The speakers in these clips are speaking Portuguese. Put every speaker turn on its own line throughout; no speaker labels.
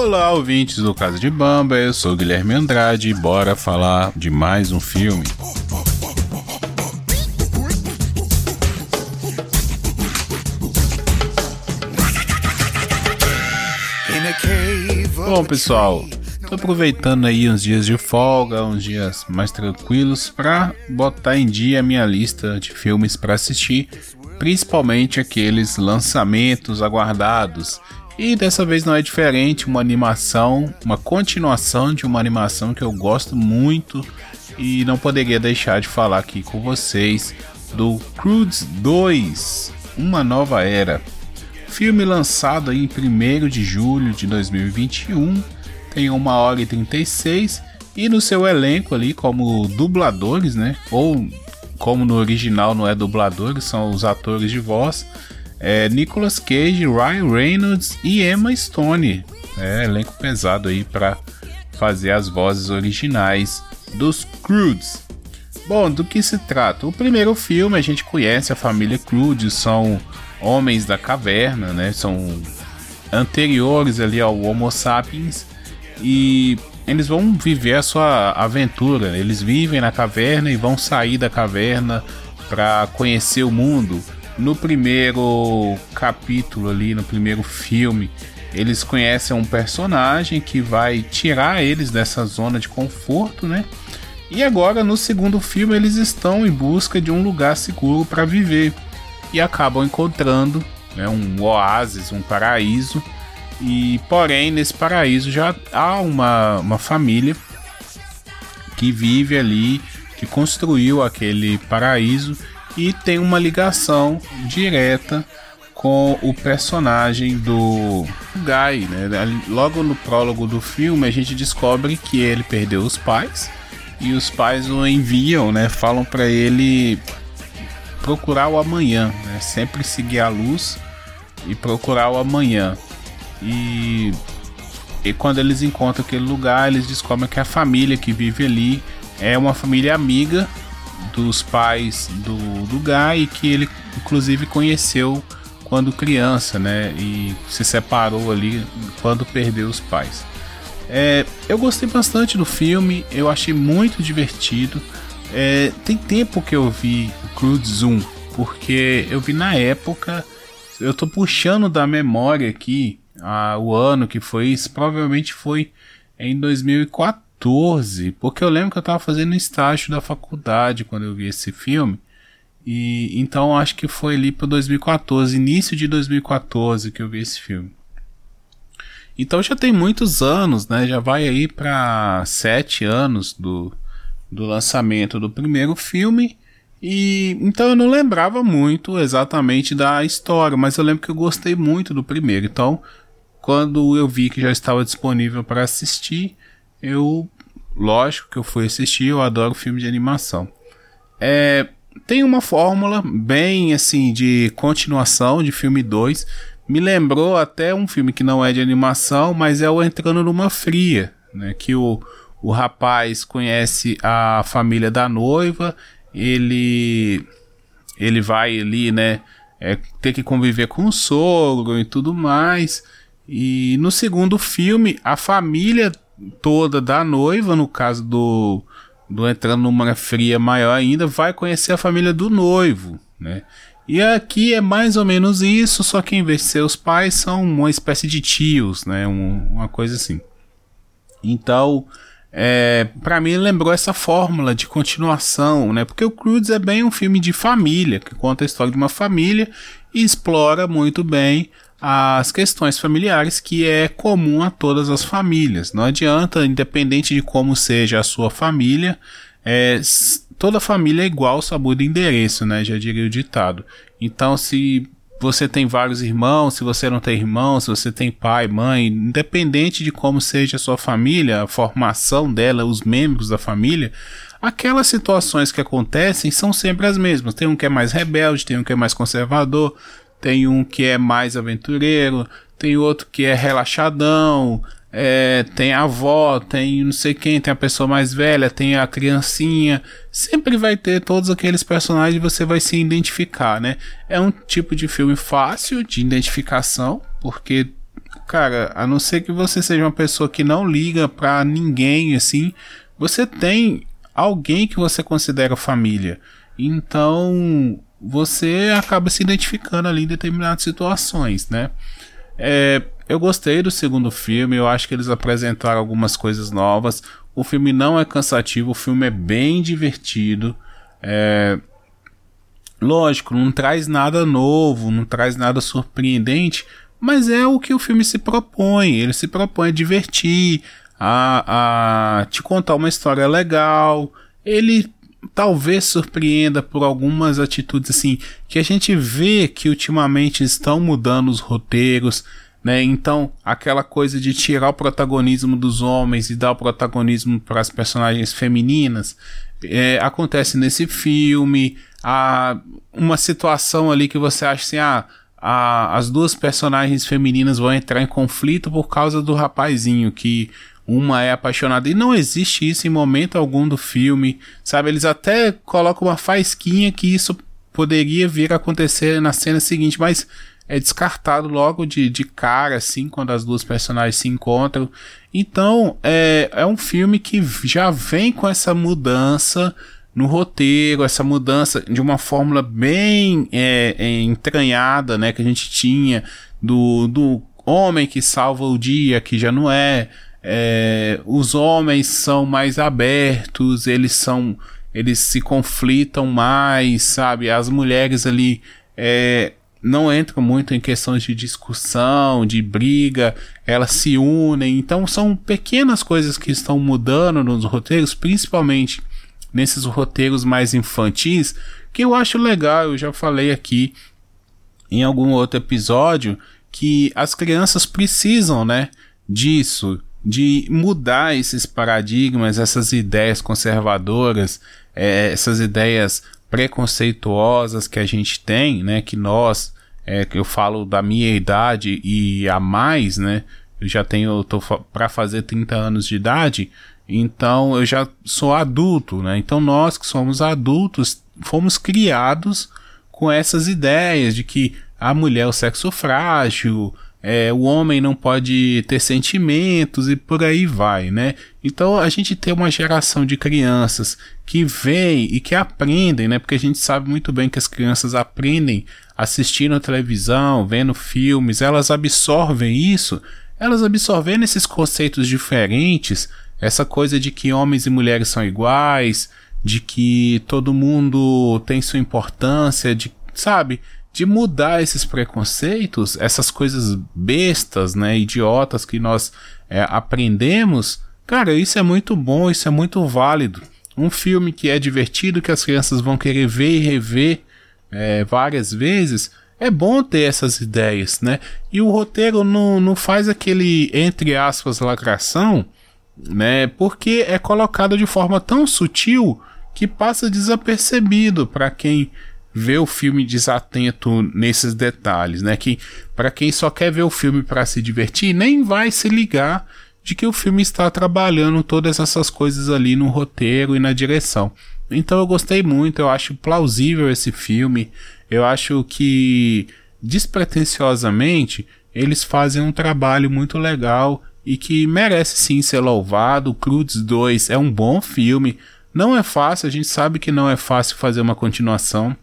Olá, ouvintes do Casa de Bamba, eu sou Guilherme Andrade e bora falar de mais um filme. Bom, pessoal, tô aproveitando aí uns dias de folga, uns dias mais tranquilos para botar em dia a minha lista de filmes para assistir, principalmente aqueles lançamentos aguardados. E dessa vez não é diferente, uma animação, uma continuação de uma animação que eu gosto muito e não poderia deixar de falar aqui com vocês do Croods 2, Uma Nova Era. Filme lançado em 1 de julho de 2021, tem 1 hora e 36 e no seu elenco ali como dubladores, né? Ou como no original não é dubladores, são os atores de voz. É Nicolas Cage, Ryan Reynolds e Emma Stone. É elenco pesado aí para fazer as vozes originais dos Croods. Bom, do que se trata? O primeiro filme a gente conhece a família Croods, são homens da caverna, né? São anteriores ali ao Homo sapiens e eles vão viver a sua aventura. Eles vivem na caverna e vão sair da caverna para conhecer o mundo. No primeiro capítulo ali, no primeiro filme, eles conhecem um personagem que vai tirar eles dessa zona de conforto, né? E agora no segundo filme eles estão em busca de um lugar seguro para viver e acabam encontrando né, um oásis, um paraíso. E porém nesse paraíso já há uma, uma família que vive ali, que construiu aquele paraíso e tem uma ligação direta com o personagem do Guy, né? Logo no prólogo do filme a gente descobre que ele perdeu os pais e os pais o enviam, né? Falam para ele procurar o amanhã, né? Sempre seguir a luz e procurar o amanhã. E, e quando eles encontram aquele lugar, eles descobrem que a família que vive ali é uma família amiga dos pais do, do Guy que ele inclusive conheceu quando criança, né? E se separou ali quando perdeu os pais. É, eu gostei bastante do filme, eu achei muito divertido. É, tem tempo que eu vi Crude Zoom, porque eu vi na época. Eu tô puxando da memória aqui a, o ano que foi isso, provavelmente foi em 2014, porque eu lembro que eu tava fazendo estágio da faculdade quando eu vi esse filme. E então acho que foi ali para 2014, início de 2014 que eu vi esse filme. Então já tem muitos anos, né? Já vai aí para sete anos do, do lançamento do primeiro filme. E então eu não lembrava muito exatamente da história, mas eu lembro que eu gostei muito do primeiro. Então, quando eu vi que já estava disponível para assistir, eu, lógico que eu fui assistir. Eu adoro filme de animação. É, tem uma fórmula bem assim de continuação de filme 2. Me lembrou até um filme que não é de animação, mas é o Entrando numa Fria, né? Que o, o rapaz conhece a família da noiva, ele ele vai ali, né, é, ter que conviver com o sogro e tudo mais. E no segundo filme, a família toda da noiva, no caso do, do entrando numa fria maior ainda, vai conhecer a família do noivo, né? E aqui é mais ou menos isso, só que em vez de ser os pais, são uma espécie de tios, né? Um, uma coisa assim. Então, é, para mim lembrou essa fórmula de continuação, né? Porque o Crudes é bem um filme de família, que conta a história de uma família e explora muito bem as questões familiares que é comum a todas as famílias. Não adianta, independente de como seja a sua família, é, toda família é igual, só muda endereço, né? Já diria o ditado. Então, se você tem vários irmãos, se você não tem irmãos, se você tem pai, mãe, independente de como seja a sua família, a formação dela, os membros da família, aquelas situações que acontecem são sempre as mesmas. Tem um que é mais rebelde, tem um que é mais conservador, tem um que é mais aventureiro, tem outro que é relaxadão, é, tem a avó, tem não sei quem, tem a pessoa mais velha, tem a criancinha. Sempre vai ter todos aqueles personagens e você vai se identificar, né? É um tipo de filme fácil de identificação, porque cara, a não ser que você seja uma pessoa que não liga pra ninguém, assim, você tem alguém que você considera família. Então, você acaba se identificando ali em determinadas situações, né? É, eu gostei do segundo filme, eu acho que eles apresentaram algumas coisas novas. O filme não é cansativo, o filme é bem divertido. É, lógico, não traz nada novo, não traz nada surpreendente, mas é o que o filme se propõe. Ele se propõe a divertir, a, a te contar uma história legal. Ele talvez surpreenda por algumas atitudes assim que a gente vê que ultimamente estão mudando os roteiros, né? Então, aquela coisa de tirar o protagonismo dos homens e dar o protagonismo para as personagens femininas é, acontece nesse filme. Há uma situação ali que você acha assim, ah, a, as duas personagens femininas vão entrar em conflito por causa do rapazinho que uma é apaixonada. E não existe isso em momento algum do filme, sabe? Eles até colocam uma faisquinha que isso poderia vir a acontecer na cena seguinte, mas é descartado logo de, de cara, assim, quando as duas personagens se encontram. Então, é, é um filme que já vem com essa mudança no roteiro, essa mudança de uma fórmula bem é, é, entranhada, né, que a gente tinha do, do homem que salva o dia, que já não é, é, os homens são mais abertos, eles são. Eles se conflitam mais, sabe? As mulheres ali é, não entram muito em questões de discussão, de briga, elas se unem. Então são pequenas coisas que estão mudando nos roteiros, principalmente nesses roteiros mais infantis, que eu acho legal. Eu já falei aqui em algum outro episódio que as crianças precisam, né, disso, de mudar esses paradigmas, essas ideias conservadoras, é, essas ideias preconceituosas que a gente tem, né? Que nós, é, que eu falo da minha idade e a mais, né? Eu já tenho, tô para fazer 30 anos de idade, então eu já sou adulto, né? Então nós que somos adultos fomos criados com essas ideias de que a mulher é o sexo frágil, é, o homem não pode ter sentimentos e por aí vai, né? Então a gente tem uma geração de crianças que vem e que aprendem, né? Porque a gente sabe muito bem que as crianças aprendem assistindo a televisão, vendo filmes, elas absorvem isso, elas absorvendo esses conceitos diferentes, essa coisa de que homens e mulheres são iguais, de que todo mundo tem sua importância, de, sabe? De mudar esses preconceitos, essas coisas bestas, né, idiotas que nós é, aprendemos, cara, isso é muito bom, isso é muito válido. Um filme que é divertido, que as crianças vão querer ver e rever é, várias vezes, é bom ter essas ideias, né? E o roteiro não, não faz aquele, entre aspas, lacração, né? Porque é colocado de forma tão sutil que passa desapercebido para quem ver o filme desatento nesses detalhes, né? Que para quem só quer ver o filme para se divertir, nem vai se ligar de que o filme está trabalhando todas essas coisas ali no roteiro e na direção. Então eu gostei muito, eu acho plausível esse filme. Eu acho que despretensiosamente eles fazem um trabalho muito legal e que merece sim ser louvado. Crudes 2 é um bom filme. Não é fácil, a gente sabe que não é fácil fazer uma continuação.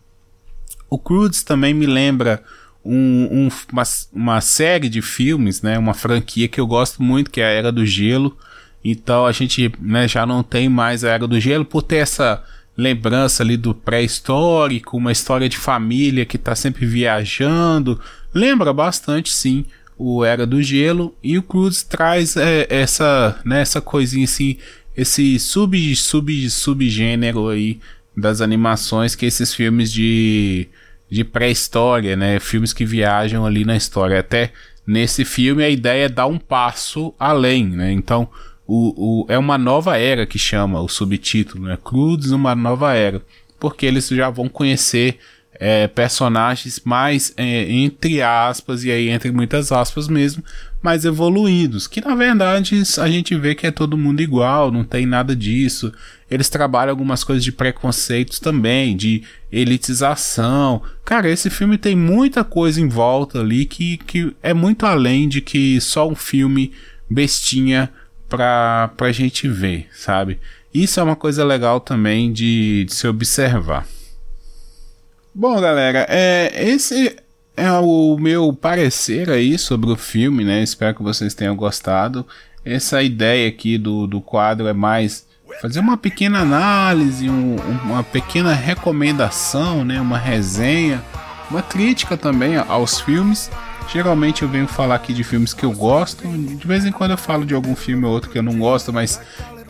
O Crudes também me lembra um, um, uma, uma, série de filmes, né? Uma franquia que eu gosto muito, que é a Era do Gelo. Então a gente né, já não tem mais a Era do Gelo por ter essa lembrança ali do pré-histórico, uma história de família que está sempre viajando. Lembra bastante, sim, o Era do Gelo. E o Cruz traz é, essa, né, essa coisinha assim, esse sub, sub, subgênero aí das animações que esses filmes de, de pré-história, né? Filmes que viajam ali na história. Até nesse filme a ideia é dar um passo além, né? Então o, o, é uma nova era que chama o subtítulo, né? Crudes, uma nova era. Porque eles já vão conhecer é, personagens mais, é, entre aspas, e aí entre muitas aspas mesmo, mais evoluídos, que na verdade a gente vê que é todo mundo igual, não tem nada disso. Eles trabalham algumas coisas de preconceitos também, de elitização. Cara, esse filme tem muita coisa em volta ali que, que é muito além de que só um filme bestinha pra, pra gente ver, sabe? Isso é uma coisa legal também de, de se observar. Bom, galera, é, esse é o meu parecer aí sobre o filme, né? Espero que vocês tenham gostado. Essa ideia aqui do, do quadro é mais fazer uma pequena análise, um, uma pequena recomendação, né? Uma resenha, uma crítica também aos filmes. Geralmente eu venho falar aqui de filmes que eu gosto. De vez em quando eu falo de algum filme ou outro que eu não gosto, mas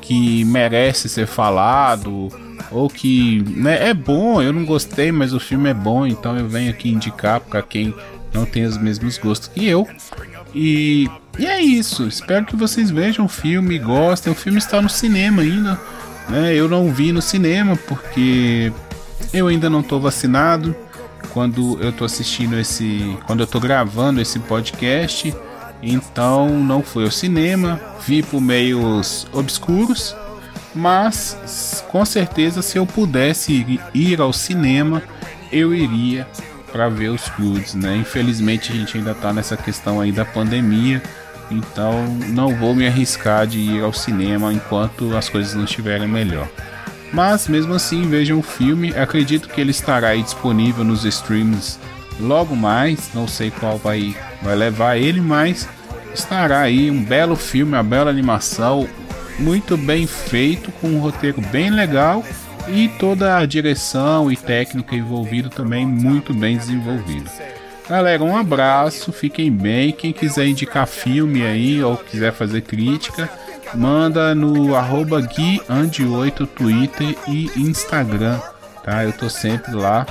que merece ser falado ou que né, é bom, eu não gostei, mas o filme é bom, então eu venho aqui indicar para quem não tem os mesmos gostos que eu. E, e é isso, espero que vocês vejam o filme, gostem. O filme está no cinema ainda, né? Eu não vi no cinema porque eu ainda não estou vacinado. Quando eu estou assistindo esse, quando eu estou gravando esse podcast, então não fui ao cinema, vi por meios obscuros mas com certeza se eu pudesse ir ao cinema, eu iria para ver os Croods, né? Infelizmente a gente ainda está nessa questão aí da pandemia, então não vou me arriscar de ir ao cinema enquanto as coisas não estiverem melhor. Mas mesmo assim, vejam o filme, acredito que ele estará aí disponível nos streams logo mais, não sei qual vai, vai levar ele, mas estará aí um belo filme, uma bela animação, muito bem feito, com um roteiro bem legal e toda a direção e técnica envolvida também muito bem desenvolvida. Galera, um abraço, fiquem bem. Quem quiser indicar filme aí ou quiser fazer crítica, manda no arroba guiande8 Twitter e Instagram, tá? Eu tô sempre lá.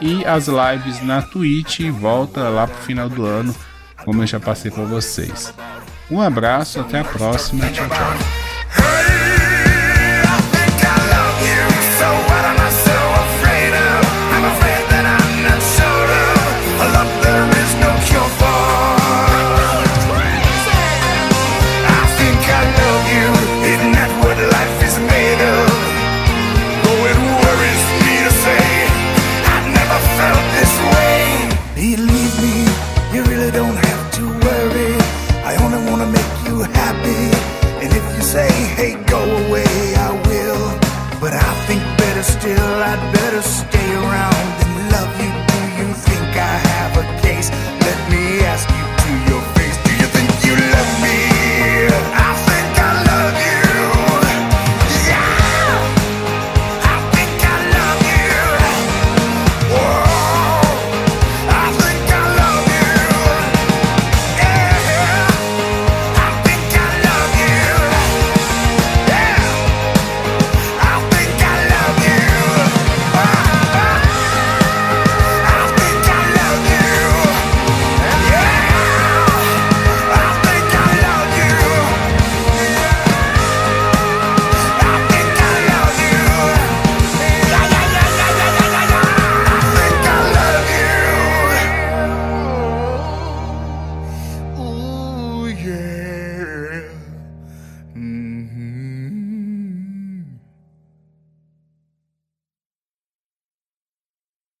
E as lives na Twitch volta lá pro final do ano, como eu já passei para vocês. Um abraço, até a próxima, tchau, tchau.